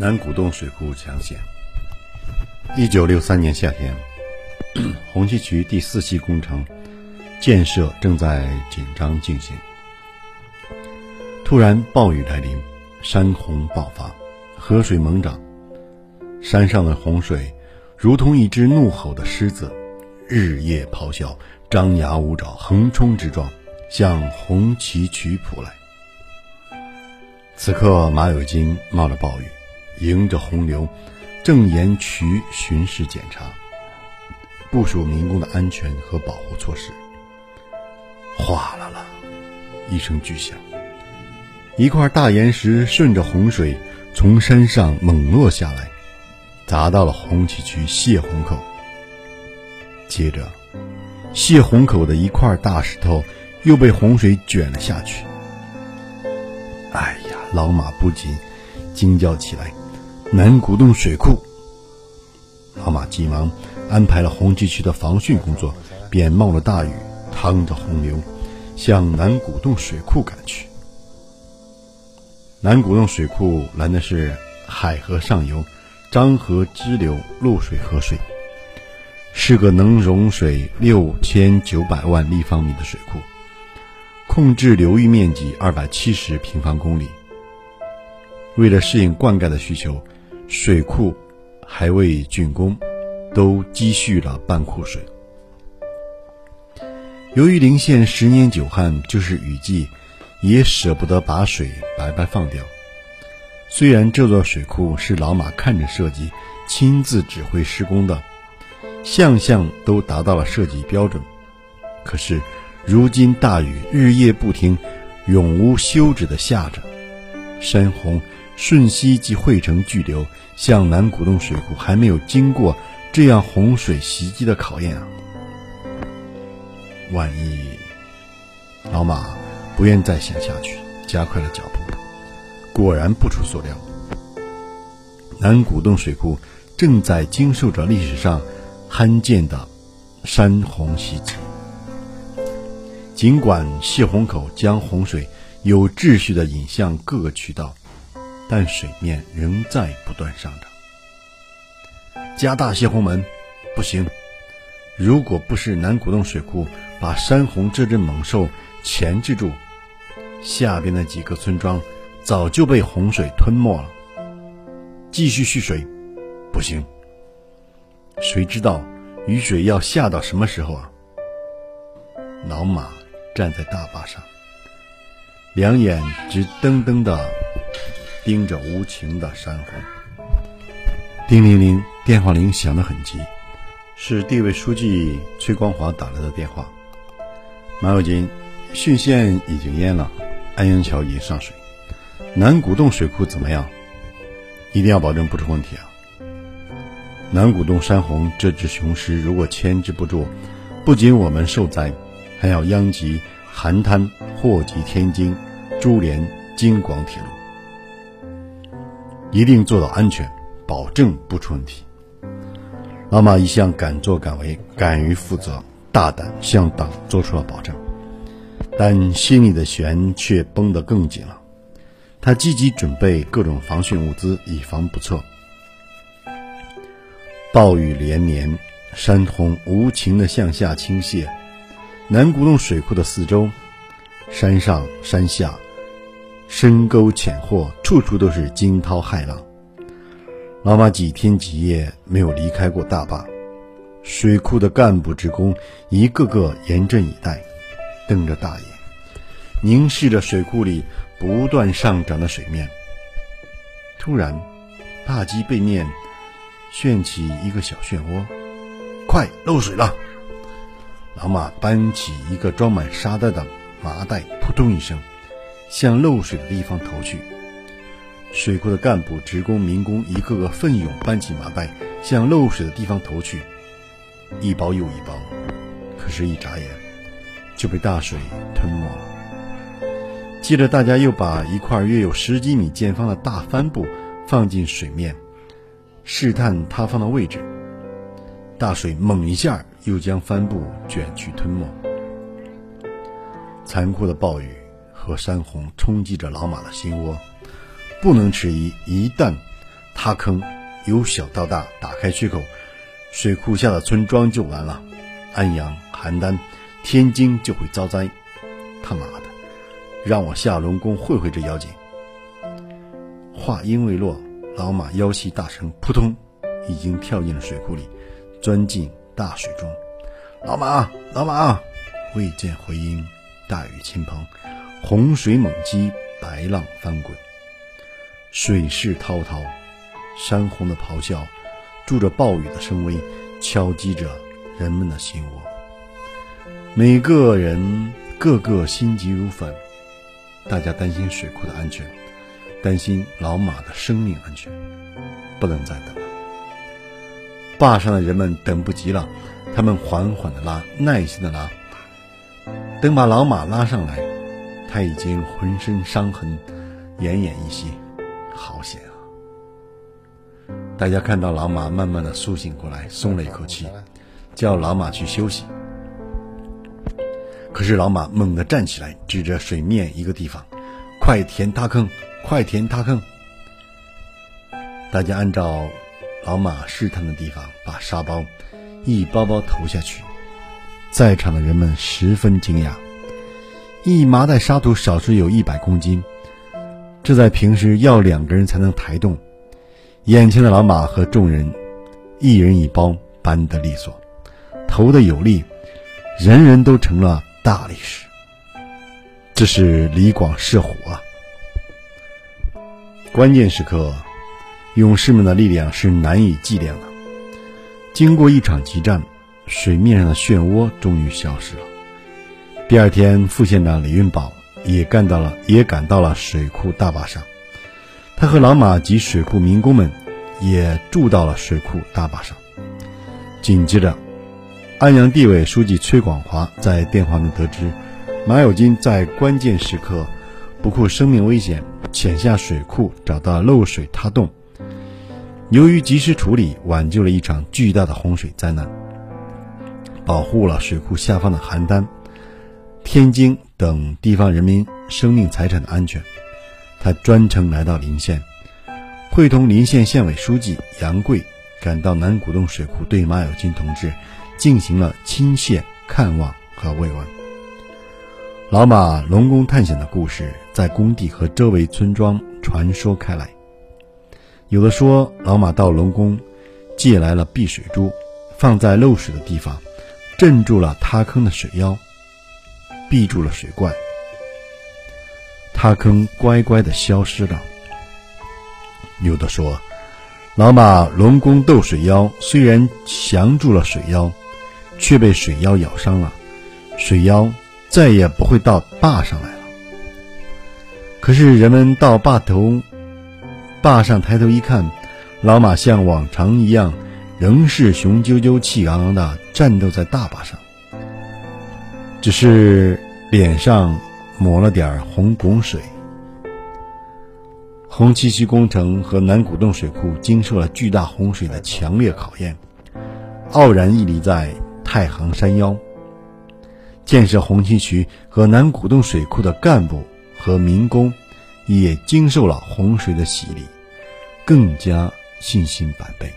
南古洞水库抢险。一九六三年夏天，红旗渠第四期工程建设正在紧张进行。突然暴雨来临，山洪爆发，河水猛涨，山上的洪水如同一只怒吼的狮子，日夜咆哮，张牙舞爪，横冲直撞，向红旗渠扑来。此刻，马有金冒着暴雨。迎着洪流，正沿渠巡视检查，部署民工的安全和保护措施。哗啦啦，一声巨响，一块大岩石顺着洪水从山上猛落下来，砸到了红旗渠泄洪口。接着，泄洪口的一块大石头又被洪水卷了下去。老马不禁惊叫起来。南古洞水库，老马急忙安排了红旗渠的防汛工作，便冒着大雨，趟着洪流，向南古洞水库赶去。南古洞水库拦的是海河上游漳河支流露水河水，是个能容水六千九百万立方米的水库，控制流域面积二百七十平方公里。为了适应灌溉的需求。水库还未竣工，都积蓄了半库水。由于临县十年久旱，就是雨季，也舍不得把水白白放掉。虽然这座水库是老马看着设计、亲自指挥施工的，项项都达到了设计标准，可是如今大雨日夜不停，永无休止的下着，山洪。瞬息即汇成巨流，向南古洞水库还没有经过这样洪水袭击的考验啊！万一老马不愿再想下去，加快了脚步。果然不出所料，南古洞水库正在经受着历史上罕见的山洪袭击。尽管泄洪口将洪水有秩序地引向各个渠道。但水面仍在不断上涨。加大泄洪门，不行！如果不是南古洞水库把山洪这只猛兽钳制住，下边的几个村庄早就被洪水吞没了。继续蓄水，不行！谁知道雨水要下到什么时候啊？老马站在大坝上，两眼直瞪瞪的。盯着无情的山洪，叮铃铃，电话铃响得很急，是地委书记崔光华打来的电话。马有金，浚县已经淹了，安阳桥已经上水，南古洞水库怎么样？一定要保证不出问题啊！南古洞山洪这只雄狮，如果牵制不住，不仅我们受灾，还要殃及邯郸，祸及天津、株连、京广铁路。一定做到安全，保证不出问题。老马一向敢作敢为，敢于负责，大胆向党做出了保证，但心里的弦却绷得更紧了。他积极准备各种防汛物资，以防不测。暴雨连绵，山洪无情地向下倾泻，南古洞水库的四周，山上山下。深沟浅壑，处处都是惊涛骇浪。老马几天几夜没有离开过大坝，水库的干部职工一个个严阵以待，瞪着大眼，凝视着水库里不断上涨的水面。突然，坝基背面旋起一个小漩涡，快漏水了！老马搬起一个装满沙袋的麻袋，扑通一声。向漏水的地方投去，水库的干部、职工、民工一个个奋勇搬起麻袋，向漏水的地方投去，一包又一包。可是，一眨眼就被大水吞没了。接着，大家又把一块约有十几米见方的大帆布放进水面，试探塌方的位置。大水猛一下，又将帆布卷去吞没。残酷的暴雨。和山洪冲击着老马的心窝，不能迟疑。一旦塌坑，由小到大打开缺口，水库下的村庄就完了，安阳、邯郸、天津就会遭灾。他妈的，让我下龙宫会会这妖精！话音未落，老马腰系大绳，扑通，已经跳进了水库里，钻进大水中。老马，老马，未见回音。大雨倾盆，洪水猛击，白浪翻滚，水势滔滔，山洪的咆哮，助着暴雨的声威，敲击着人们的心窝。每个人个个心急如焚，大家担心水库的安全，担心老马的生命安全，不能再等了。坝上的人们等不及了，他们缓缓地拉，耐心地拉。等把老马拉上来，他已经浑身伤痕，奄奄一息，好险啊！大家看到老马慢慢的苏醒过来，松了一口气，叫老马去休息。可是老马猛地站起来，指着水面一个地方：“快填塌坑，快填塌坑！”大家按照老马试探的地方，把沙包一包包投下去。在场的人们十分惊讶，一麻袋沙土少说有一百公斤，这在平时要两个人才能抬动。眼前的老马和众人，一人一包搬得利索，投得有力，人人都成了大力士。这是李广射虎啊！关键时刻，勇士们的力量是难以计量的。经过一场激战。水面上的漩涡终于消失了。第二天，副县长李运宝也干到了，也赶到了水库大坝上。他和老马及水库民工们也住到了水库大坝上。紧接着，安阳地委书记崔广华在电话中得知，马有金在关键时刻不顾生命危险潜下水库，找到漏水塌洞。由于及时处理，挽救了一场巨大的洪水灾难。保护了水库下方的邯郸、天津等地方人民生命财产的安全，他专程来到临县，会同临县县委书记杨贵赶到南古洞水库，对马有金同志进行了亲切看望和慰问。老马龙宫探险的故事在工地和周围村庄传说开来，有的说老马到龙宫借来了避水珠，放在漏水的地方。镇住了塌坑的水妖，闭住了水罐，塌坑乖乖的消失了。有的说，老马龙宫斗水妖，虽然降住了水妖，却被水妖咬伤了，水妖再也不会到坝上来了。可是人们到坝头、坝上抬头一看，老马像往常一样。仍是雄赳赳、气昂昂的战斗在大坝上，只是脸上抹了点红汞水。红旗渠工程和南古洞水库经受了巨大洪水的强烈考验，傲然屹立在太行山腰。建设红旗渠和南古洞水库的干部和民工，也经受了洪水的洗礼，更加信心百倍。